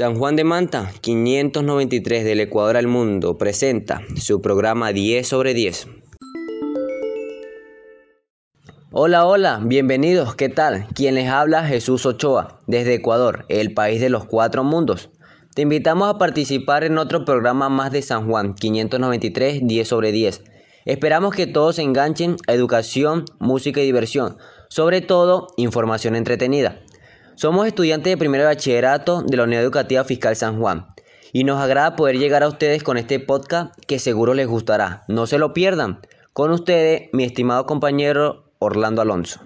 San Juan de Manta, 593 del Ecuador al Mundo, presenta su programa 10 sobre 10. Hola, hola, bienvenidos, ¿qué tal? Quien les habla Jesús Ochoa, desde Ecuador, el país de los cuatro mundos. Te invitamos a participar en otro programa más de San Juan, 593, 10 sobre 10. Esperamos que todos se enganchen a educación, música y diversión, sobre todo información entretenida. Somos estudiantes de primer bachillerato de la Unidad Educativa Fiscal San Juan y nos agrada poder llegar a ustedes con este podcast que seguro les gustará. No se lo pierdan. Con ustedes, mi estimado compañero Orlando Alonso.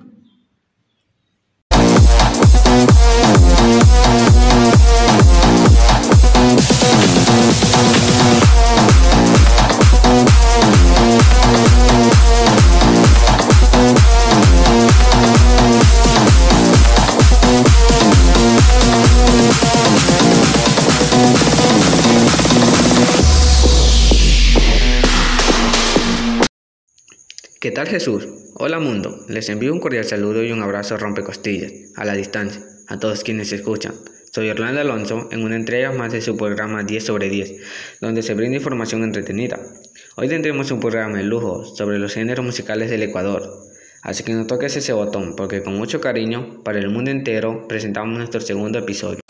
¿Qué tal Jesús? Hola mundo, les envío un cordial saludo y un abrazo rompecostillas, a la distancia, a todos quienes escuchan. Soy Orlando Alonso en una entrega más de su programa 10 sobre 10, donde se brinda información entretenida. Hoy tendremos un programa de lujo sobre los géneros musicales del Ecuador, así que no toques ese botón porque con mucho cariño, para el mundo entero, presentamos nuestro segundo episodio.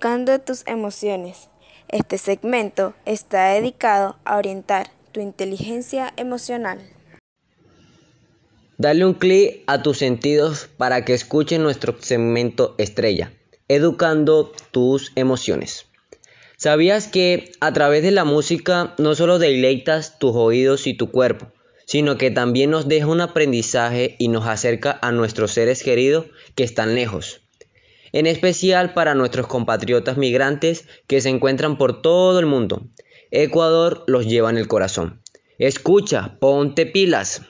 Educando tus emociones. Este segmento está dedicado a orientar tu inteligencia emocional. Dale un clic a tus sentidos para que escuchen nuestro segmento estrella, Educando tus emociones. ¿Sabías que a través de la música no solo deleitas tus oídos y tu cuerpo, sino que también nos deja un aprendizaje y nos acerca a nuestros seres queridos que están lejos? En especial para nuestros compatriotas migrantes que se encuentran por todo el mundo. Ecuador los lleva en el corazón. Escucha, ponte pilas.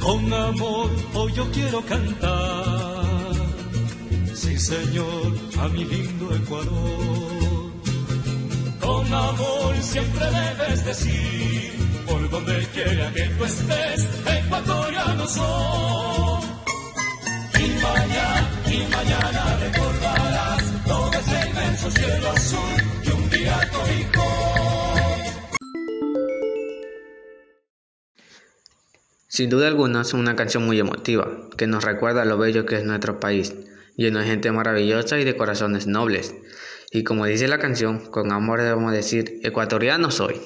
Con amor hoy yo quiero cantar, sí señor, a mi lindo Ecuador. Amor siempre debes decir, por donde quiera que tú estés, ecuatoriano soy. Y mañana, y mañana recordarás todo ese inmenso cielo azul que un día hijo. Sin duda alguna es una canción muy emotiva, que nos recuerda lo bello que es nuestro país, lleno de gente maravillosa y de corazones nobles. Y como dice la canción, con amor debemos decir, ecuatoriano soy.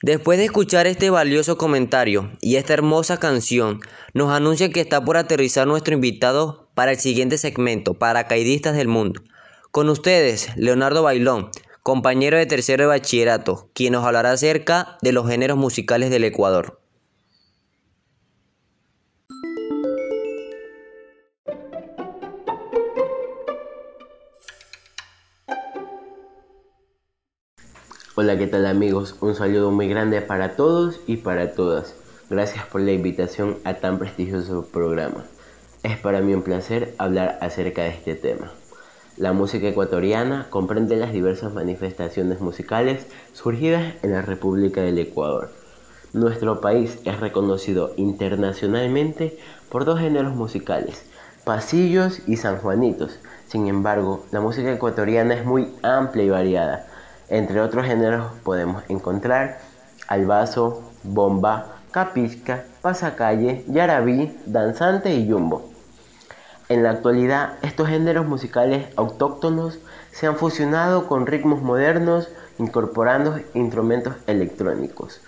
Después de escuchar este valioso comentario y esta hermosa canción, nos anuncia que está por aterrizar nuestro invitado para el siguiente segmento, Paracaidistas del Mundo. Con ustedes, Leonardo Bailón, compañero de tercero de bachillerato, quien nos hablará acerca de los géneros musicales del Ecuador. Hola, ¿qué tal amigos? Un saludo muy grande para todos y para todas. Gracias por la invitación a tan prestigioso programa. Es para mí un placer hablar acerca de este tema. La música ecuatoriana comprende las diversas manifestaciones musicales surgidas en la República del Ecuador. Nuestro país es reconocido internacionalmente por dos géneros musicales, pasillos y sanjuanitos. Sin embargo, la música ecuatoriana es muy amplia y variada. Entre otros géneros podemos encontrar albazo, bomba, capisca, pasacalle, yarabí, danzante y yumbo. En la actualidad, estos géneros musicales autóctonos se han fusionado con ritmos modernos, incorporando instrumentos electrónicos.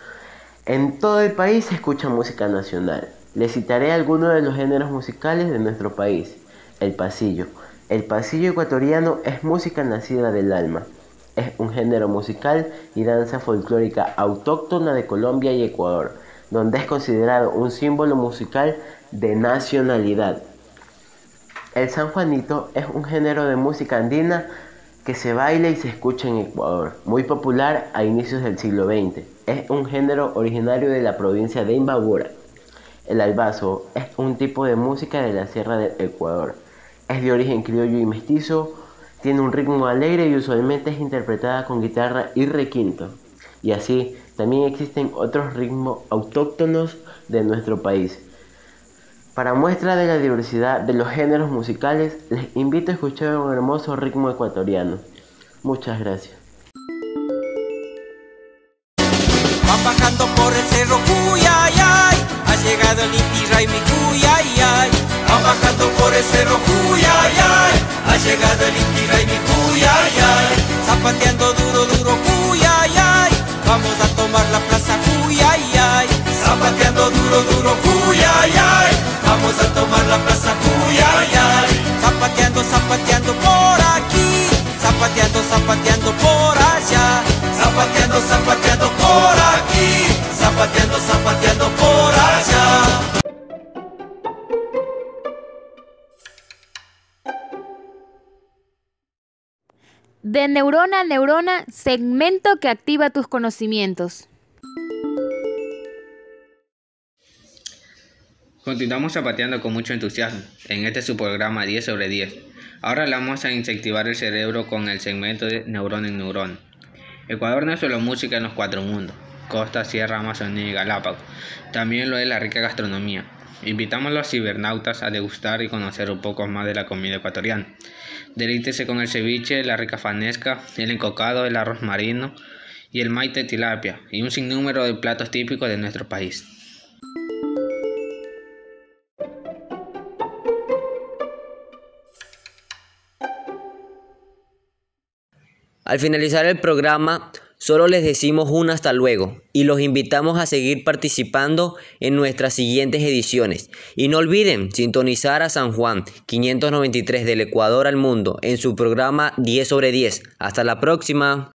En todo el país se escucha música nacional. Les citaré algunos de los géneros musicales de nuestro país. El pasillo. El pasillo ecuatoriano es música nacida del alma. Es un género musical y danza folclórica autóctona de Colombia y Ecuador, donde es considerado un símbolo musical de nacionalidad. El San Juanito es un género de música andina que se baila y se escucha en Ecuador, muy popular a inicios del siglo XX. Es un género originario de la provincia de Imbabura. El albazo es un tipo de música de la sierra del Ecuador. Es de origen criollo y mestizo, tiene un ritmo alegre y usualmente es interpretada con guitarra y requinto. Y así, también existen otros ritmos autóctonos de nuestro país. Para muestra de la diversidad de los géneros musicales, les invito a escuchar un hermoso ritmo ecuatoriano. Muchas gracias. Va bajando por el cerro ha llegado el. Va bajando por el cerro llegado el Inti Raimi Cuyayay. Zapateando duro, duro Cuyayay, vamos a tomar la plaza Cuyayay. Zapateando duro, duro Cuyayay, vamos a tomar la plaza Cuyayay. Zapateando, zapateando por aquí, zapateando, zapateando por allá. Zapateando, zapateando por aquí, zapateando, zapateando De neurona a neurona, segmento que activa tus conocimientos. Continuamos zapateando con mucho entusiasmo en este su programa 10 sobre 10. Ahora le vamos a incentivar el cerebro con el segmento de neurona en neurona. Ecuador no es solo música en los cuatro mundos, costa, sierra, Amazonía y Galápagos, también lo es la rica gastronomía. Invitamos a los cibernautas a degustar y conocer un poco más de la comida ecuatoriana. Delítese con el ceviche, la rica fanesca, el encocado, el arroz marino y el maite tilapia, y un sinnúmero de platos típicos de nuestro país. Al finalizar el programa, solo les decimos un hasta luego y los invitamos a seguir participando en nuestras siguientes ediciones. Y no olviden sintonizar a San Juan 593 del Ecuador al mundo en su programa 10 sobre 10. Hasta la próxima.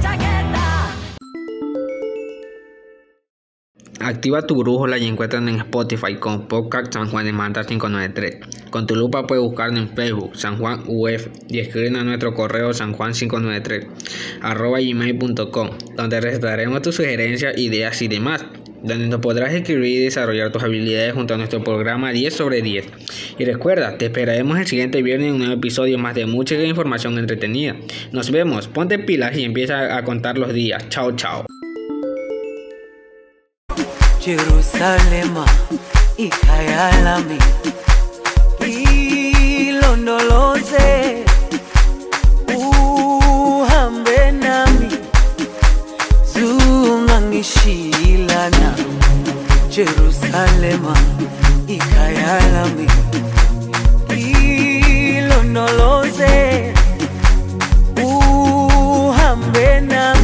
Chaqueta. Activa tu brújula y encuéntranos en Spotify con Podcast San Juan de Manta 593. Con tu lupa puedes buscarnos en Facebook San Juan UF y escribir a nuestro correo sanjuan593 arroba gmail.com donde recitaremos tus sugerencias, ideas y demás donde nos podrás escribir y desarrollar tus habilidades junto a nuestro programa 10 sobre 10. Y recuerda, te esperaremos el siguiente viernes en un nuevo episodio más de mucha información entretenida. Nos vemos, ponte pilas y empieza a contar los días. Chao, chao. Ilana, Jerusalema, ikayalami. Ilonoloze uhambe nami